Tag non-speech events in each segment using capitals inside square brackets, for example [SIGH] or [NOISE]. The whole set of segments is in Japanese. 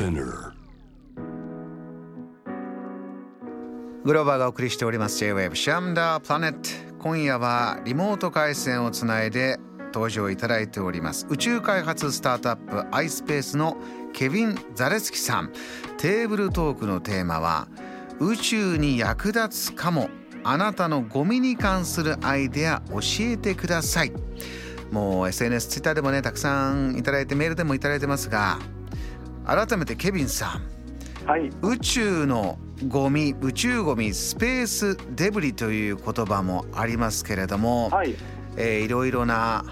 Spinner. グローバーがお送りしております。J-Wave シャムダープラネット今夜はリモート回線をつないで登場いただいております。宇宙開発スタートアップ iSpace のケビン・ザレスキさん。テーブルトークのテーマは宇宙に役立つかも。あなたのゴミに関するアイデア教えてください。もう SNS、ツイッターでもねたくさんいただいてメールでもいただいてますが改めてケビンさん。はい、宇宙のゴミ宇宙ゴミスペースデブリという言葉もありますけれども、はい、えーいろいろな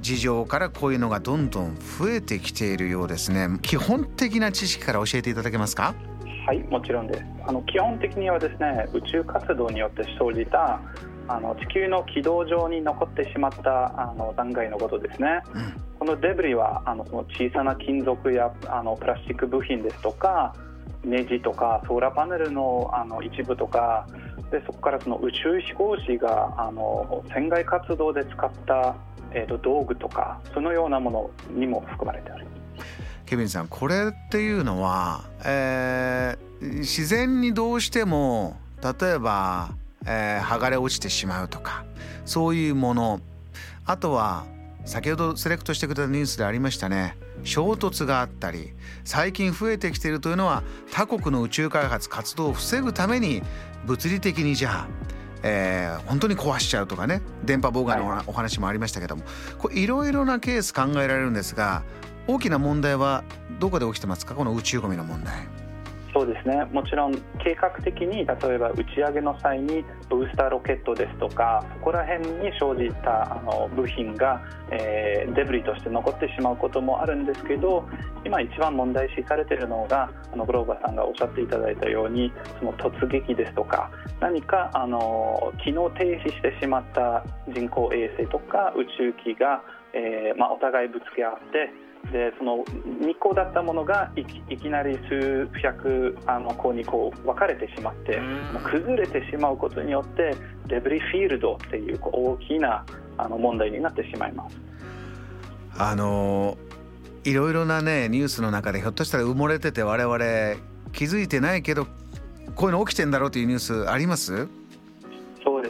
事情からこういうのがどんどん増えてきているようですね。基本的な知識から教えていただけますか？はい、もちろんです。あの基本的にはですね、宇宙活動によって生じたあの地球の軌道上に残ってしまったあの残骸のことですね。このデブリはあのその小さな金属やあのプラスチック部品ですとか、ネジとかソーラーパネルのあの一部とか、でそこからその宇宙飛行士があの船外活動で使ったえー、と道具とかそのようなものにも含まれてある。ケビンさんこれっていうのは、えー自然にどうしても例えば、えー剥がれ落ちてしまうとかそういうものあとは先ほどセレクトしてくれたニュースでありましたね。衝突があったり最近増えてきているというのは他国の宇宙開発活動を防ぐために物理的にじゃあ、えー本当に壊しちゃうとかね電波妨害のお,、話もありましたけどもいろいろなケース考えられるんですが大きな問題はどこで起きてますか？この宇宙ゴミの問題。そうですね。もちろん計画的に例えば打ち上げの際にブースターロケットですとかそこら辺に生じたあの部品が、えーデブリとして残ってしまうこともあるんですけど今一番問題視されているのがあのグローバーさんがおっしゃっていただいたようにその突撃ですとか何かあの機能停止してしまった人工衛星とか宇宙機が、えーまあ、お互いぶつけ合ってでその2個だったものがいきいきなり数百あの個にこう分かれてしまってもう崩れてしまうことによってデブリフィールドっていうこう大きなあの問題になってしまいます。あのいろいろなねニュースの中でひょっとしたら埋もれてて我々気づいてないけどこういうの起きてんだろうというニュースあります？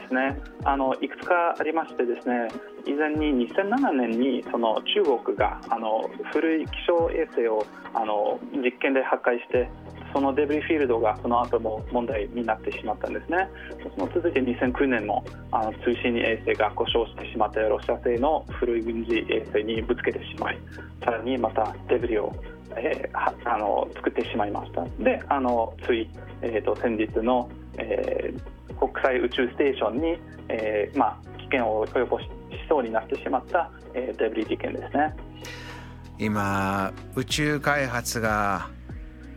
ですね。あのいくつかありましてですね以前に2007年にその中国があの古い気象衛星をあの実験で破壊してそのデブリフィールドがその後も問題になってしまったんですねその続いて2009年もあの通信衛星が故障してしまってロシア製の古い軍事衛星にぶつけてしまいさらにまたデブリをえーはあの作ってしまいましたであのつい、えー、と先日の、えー国際宇宙ステーションに、えーまあ、危険を及ぼししそうになってしまった、えーデブリ事件ですね。今宇宙開発が、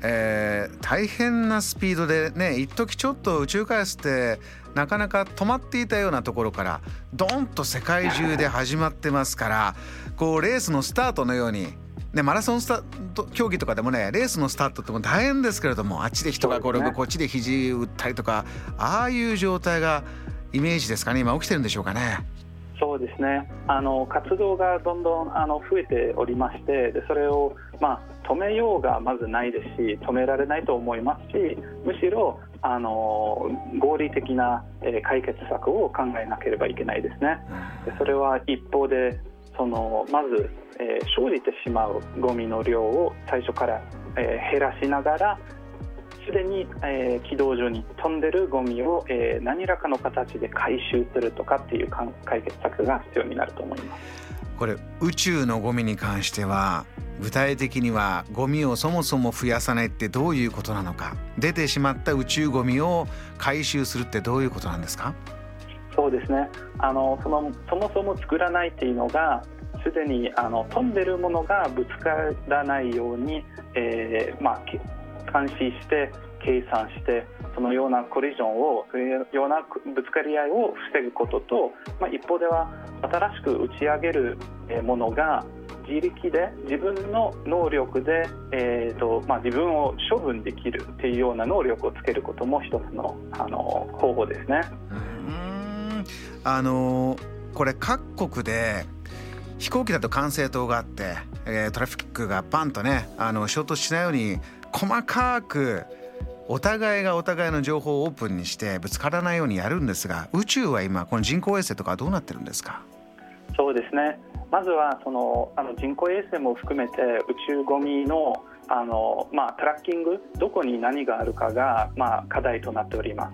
えー大変なスピードでね一時ちょっと宇宙開発ってなかなか止まっていたようなところからドンと世界中で始まってますからこうレースのスタートのように。ね、マラソンスタート競技とかでもねレースのスタートってもう大変ですけれどもあっちで人が転ぶ、ねこっちで肘打ったりとかああいう状態がイメージですかね今起きてるんでしょうかね。そうですねあの活動がどんどんあの増えておりましてでそれを、まあ、止めようがまずないですし止められないと思いますしむしろあの合理的な、えー解決策を考えなければいけないですね。でそれは一方でそのまず、えー生じてしまうゴミの量を最初から、えー減らしながらすでに、えー軌道上に飛んでるゴミを、えー何らかの形で回収するとかっていうかん解決策が必要になると思います。これ宇宙のゴミに関しては具体的にはゴミをそもそも増やさないってどういうことなのか。出てしまった宇宙ゴミを回収するってどういうことなんですか？そうですね。あのそのそもそも作らないっていうのがすでにあの飛んでるものがぶつからないように、えーまあ、監視して計算してそのようなコリジョンをそういうようなぶつかり合いを防ぐことと、まあ、一方では新しく打ち上げるえものが自力で自分の能力で、えーとまあ、自分を処分できるっていうような能力をつけることも一つのあの方法ですね。うんあのこれ各国で飛行機だと管制塔があって、えー、トラフィックがバンとねあの衝突しないように細かくお互いがお互いの情報をオープンにしてぶつからないようにやるんですが宇宙は今この人工衛星とかどうなってるんですか？そうですね。まずはそのあの人工衛星も含めて宇宙ゴミのあの、まあ、トラッキングどこに何があるかが、まあ、課題となっておりま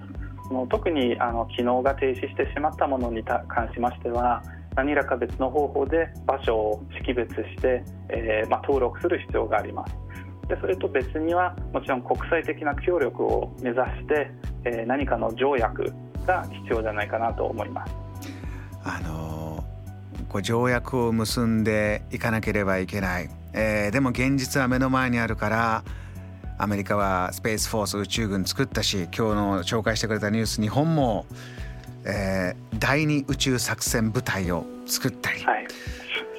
す。の特にあの機能が停止してしまったものに関しましては何らか別の方法で場所を識別して、えーまあ、登録する必要があります。でそれと別にはもちろん国際的な協力を目指して、えー、何かの条約が必要じゃないかなと思います。あのこう条約を結んでいかなければいけない、えー、でも現実は目の前にあるからアメリカはスペースフォース宇宙軍作ったし今日の紹介してくれたニュース日本も、えー、第二宇宙作戦部隊を作ったり、はい。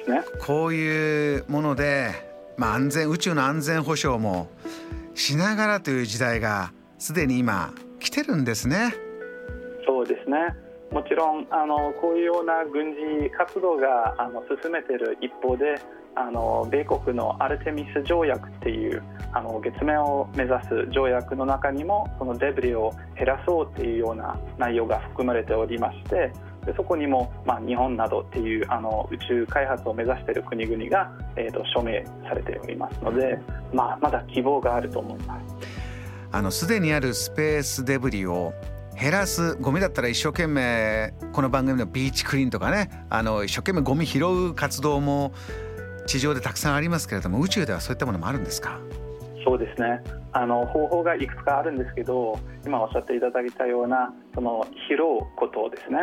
ね、こういうものでまあ、安全宇宙の安全保障もしながらという時代がすでに今来てるんですね。そうですねもちろんあのこういうような軍事活動があの進めている一方であの米国のアルテミス条約っていうあの月面を目指す条約の中にもそのデブリを減らそうっていうような内容が含まれておりましてでそこにも、まあ、日本などっていうあの宇宙開発を目指している国々が、えーと、署名されておりますので、まあ、まだ希望があると思います。あのすでにあるスペースデブリを減らすゴミだったら一生懸命この番組のビーチクリーンとかねあの一生懸命ゴミ拾う活動も地上でたくさんありますけれども宇宙ではそういったものもあるんですか？そうですね。あの方法がいくつかあるんですけど今おっしゃっていただいたようなその拾うことですね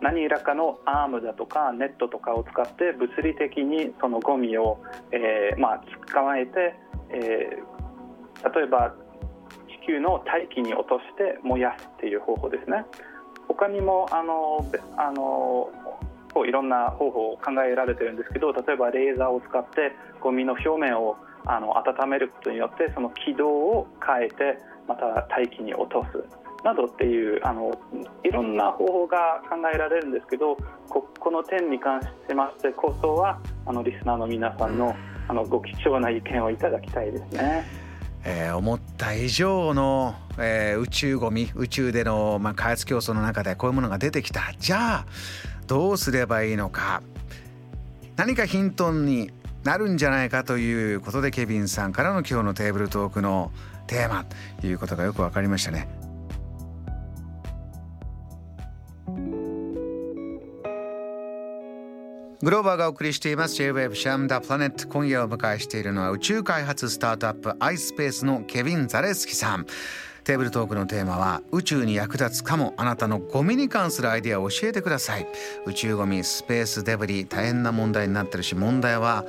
何らかのアームだとかネットとかを使って物理的にそのゴミを、えー、まあ、捕まえて、えー、例えば地球の大気に落として燃やすっていう方法ですね。他にもあのあのこういろんな方法を考えられてるんですけど例えばレーザーを使ってゴミの表面をあの温めることによってその軌道を変えてまた大気に落とす。などっていうあのいろんな方法が考えられるんですけどここの点に関しましてこそはあのリスナーの皆さんのあのご貴重な意見をいただきたいですね。えー、思った以上の、えー、宇宙ゴミ宇宙での、まあ、開発競争の中でこういうものが出てきたじゃあどうすればいいのか何かヒントになるんじゃないかということでケビンさんからの今日のテーブルトークのテーマということがよく分かりましたね。グローバーがお送りしています。J-Wave シャムダプラネット。今夜お迎えしているのは宇宙開発スタートアップ iSpace のケビン・ザレスキさん。テーブルトークのテーマは宇宙に役立つかもあなたのゴミに関するアイデアを教えてください。宇宙ゴミスペースデブリ大変な問題になってるし問題は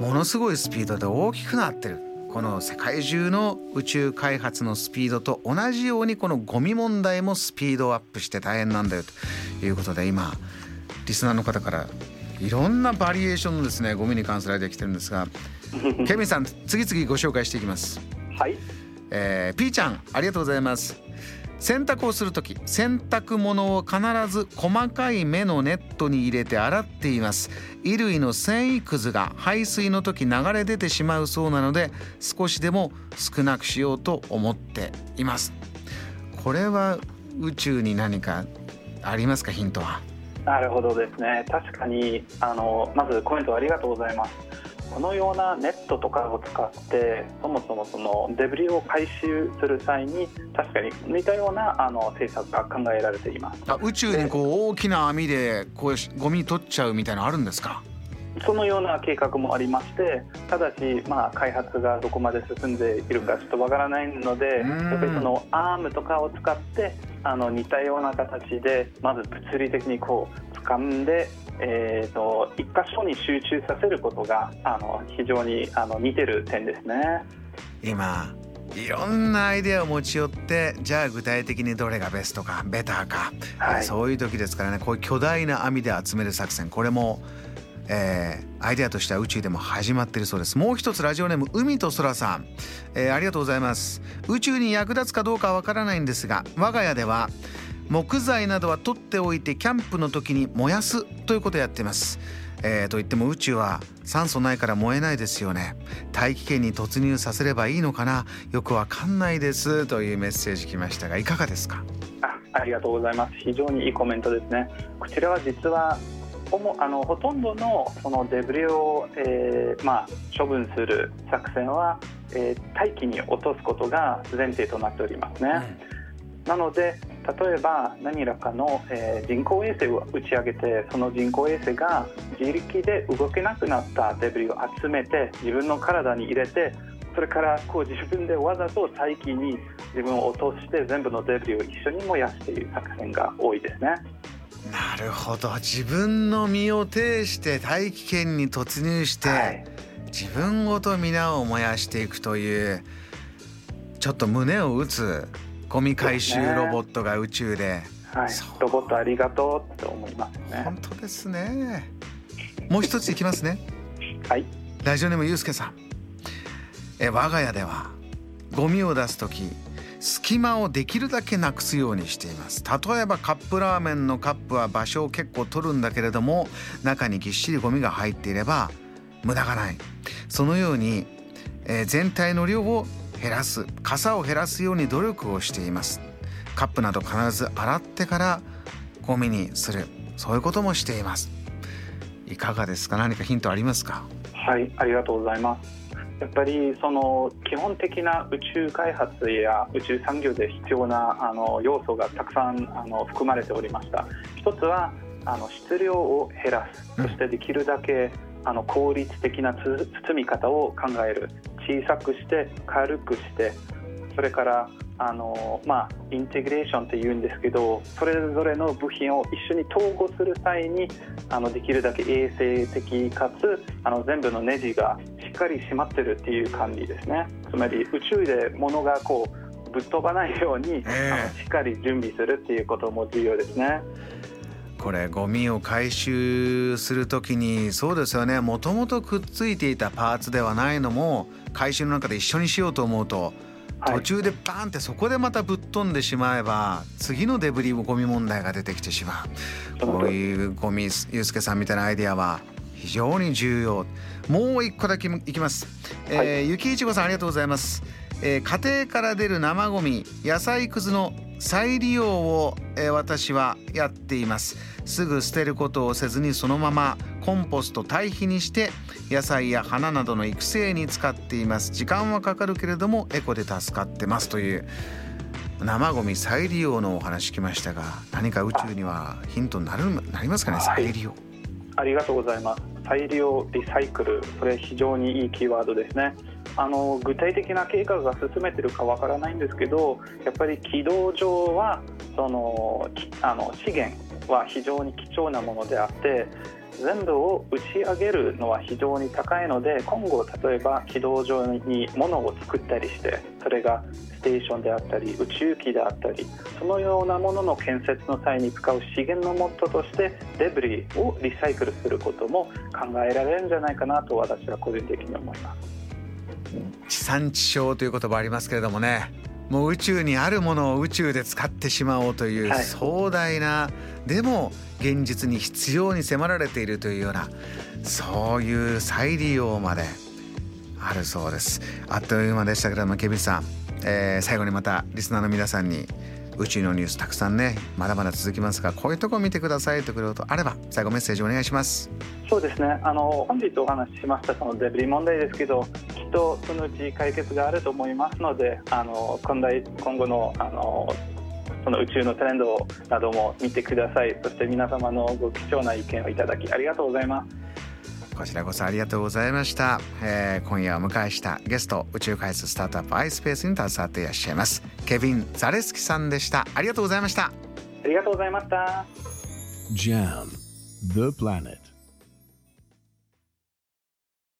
ものすごいスピードで大きくなってる。この世界中の宇宙開発のスピードと同じようにこのゴミ問題もスピードアップして大変なんだよということで今リスナーの方からいろんなバリエーションのですねゴミに関するアイデア来てるんですが [LAUGHS] ケミンさん次々ご紹介していきます。はい、えー、ピーちゃんありがとうございます。洗濯をする時洗濯物を必ず細かい目のネットに入れて洗っています。衣類の繊維くずが排水の時流れ出てしまうそうなので少しでも少なくしようと思っています。これは宇宙に何かありますか？ヒントはなるほどですね。確かにあのまずコメントありがとうございます。このようなネットとかを使ってそもそもそのデブリを回収する際に確かに似たようなあの政策が考えられています。あ宇宙にこう大きな網でこうゴミ取っちゃうみたいなのあるんですか？そのような計画もありましてただし、まあ、開発がどこまで進んでいるかちょっとわからないのでやっぱりそのアームとかを使ってあの似たような形でまず物理的にこう掴んで、えーと、一箇所に集中させることがあの非常にあの似てる点ですね。今いろんなアイデアを持ち寄ってじゃあ具体的にどれがベストかベターか、はい、そういう時ですからねこういう巨大な網で集める作戦これもえー、アイデアとしては宇宙でも始まってるそうです。もう一つラジオネーム海と空さん、えー、ありがとうございます。宇宙に役立つかどうかわからないんですが我が家では木材などは取っておいてキャンプの時に燃やすということをやっています。えー、と言っても宇宙は酸素ないから燃えないですよね。大気圏に突入させればいいのかな？よくわかんないです。というメッセージ来ましたがいかがですか？あありがとうございます。非常にいいコメントですね。こちらは実はあのほとんどのそのデブリを、えーまあ、処分する作戦は、えー、大気に落とすことが前提となっておりますね。うん、なので例えば何らかの、えー、人工衛星を打ち上げてその人工衛星が自力で動けなくなったデブリを集めて自分の体に入れてそれからこう自分でわざと大気に自分を落として全部のデブリを一緒に燃やすという作戦が多いですね。なるほど。自分の身を挺して大気圏に突入して、はい、自分ごと皆を燃やしていくというちょっと胸を打つゴミ回収ロボットが宇宙で、ね、はい、ロボットありがとうって思いますね。本当ですね。もう一ついきますね。はい。ラジオネームゆうすけさん。え我が家ではゴミを出す時隙間をできるだけなくすようにしています。例えばカップラーメンのカップは場所を結構取るんだけれども中にぎっしりゴミが入っていれば無駄がない。そのように、えー、全体の量を減らす傘を減らすように努力をしています。カップなど必ず洗ってからゴミにする。そういうこともしています。いかがですか？何かヒントありますか？はいありがとうございます。やっぱりその基本的な宇宙開発や宇宙産業で必要なあの要素がたくさんあの含まれておりました。一つはあの質量を減らす。そしてできるだけあの効率的な包み方を考える。小さくして軽くして。それからあの、まあ、インテグレーションっていうんですけどそれぞれの部品を一緒に統合する際にあのできるだけ衛生的かつあの全部のネジがしっかり締まってるっていう管理ですね。つまり宇宙で物がこうぶっ飛ばないように、えー、しっかり準備するっていうことも重要ですね。これゴミを回収する時にそうですよね。もともとくっついていたパーツではないのも回収の中で一緒にしようと思うと途中でバーンってそこでまたぶっ飛んでしまえば次のデブリゴミ問題が出てきてしまう。こういうゴミゆうすけさんみたいなアイデアは非常に重要。もう一個だけいきます、えー、ゆきいちごさんありがとうございます、えー、家庭から出る生ゴミ野菜くずの再利用を、えー、私はやっています。すぐ捨てることをせずにそのままコンポスト堆肥にして野菜や花などの育成に使っています。時間はかかるけれどもエコで助かってます。という生ゴミ再利用のお話きましたが何か宇宙にはヒントになるなりますかね？再利用。ありがとうございます再利用リサイクル。それ非常にいいキーワードですね。あの具体的な計画が進めてるかわからないんですけどやっぱり軌道上はそのあの資源は非常に貴重なものであって全部を打ち上げるのは非常に高いので今後例えば軌道上に物を作ったりしてそれがステーションであったり宇宙機であったりそのようなものの建設の際に使う資源のもととしてデブリをリサイクルすることも考えられるんじゃないかなと私は個人的に思います。地産地消という言葉ありますけれどもねもう宇宙にあるものを宇宙で使ってしまおうという壮大な、はい、でも現実に必要に迫られているというようなそういう再利用まであるそうです。あっという間でしたけれどもケビンさん、えー、最後にまたリスナーの皆さんに宇宙のニュースたくさんねまだまだ続きますがこういうとこ見てくださいということあれば最後メッセージお願いします。そうですね。あの本日お話ししましたそのデブリ問題ですけどきっとそのうち解決があると思いますのであの今代今後のあのその宇宙のトレンドなども見てください。そして皆様のご貴重な意見をいただきありがとうございます。こちらこそありがとうございました、えー、今夜お迎えしたゲスト宇宙開発スタートアップ iSpace に携わっていらっしゃいますケビン・ザレスキさんでした。ありがとうございました。ありがとうございました。JAM The Planet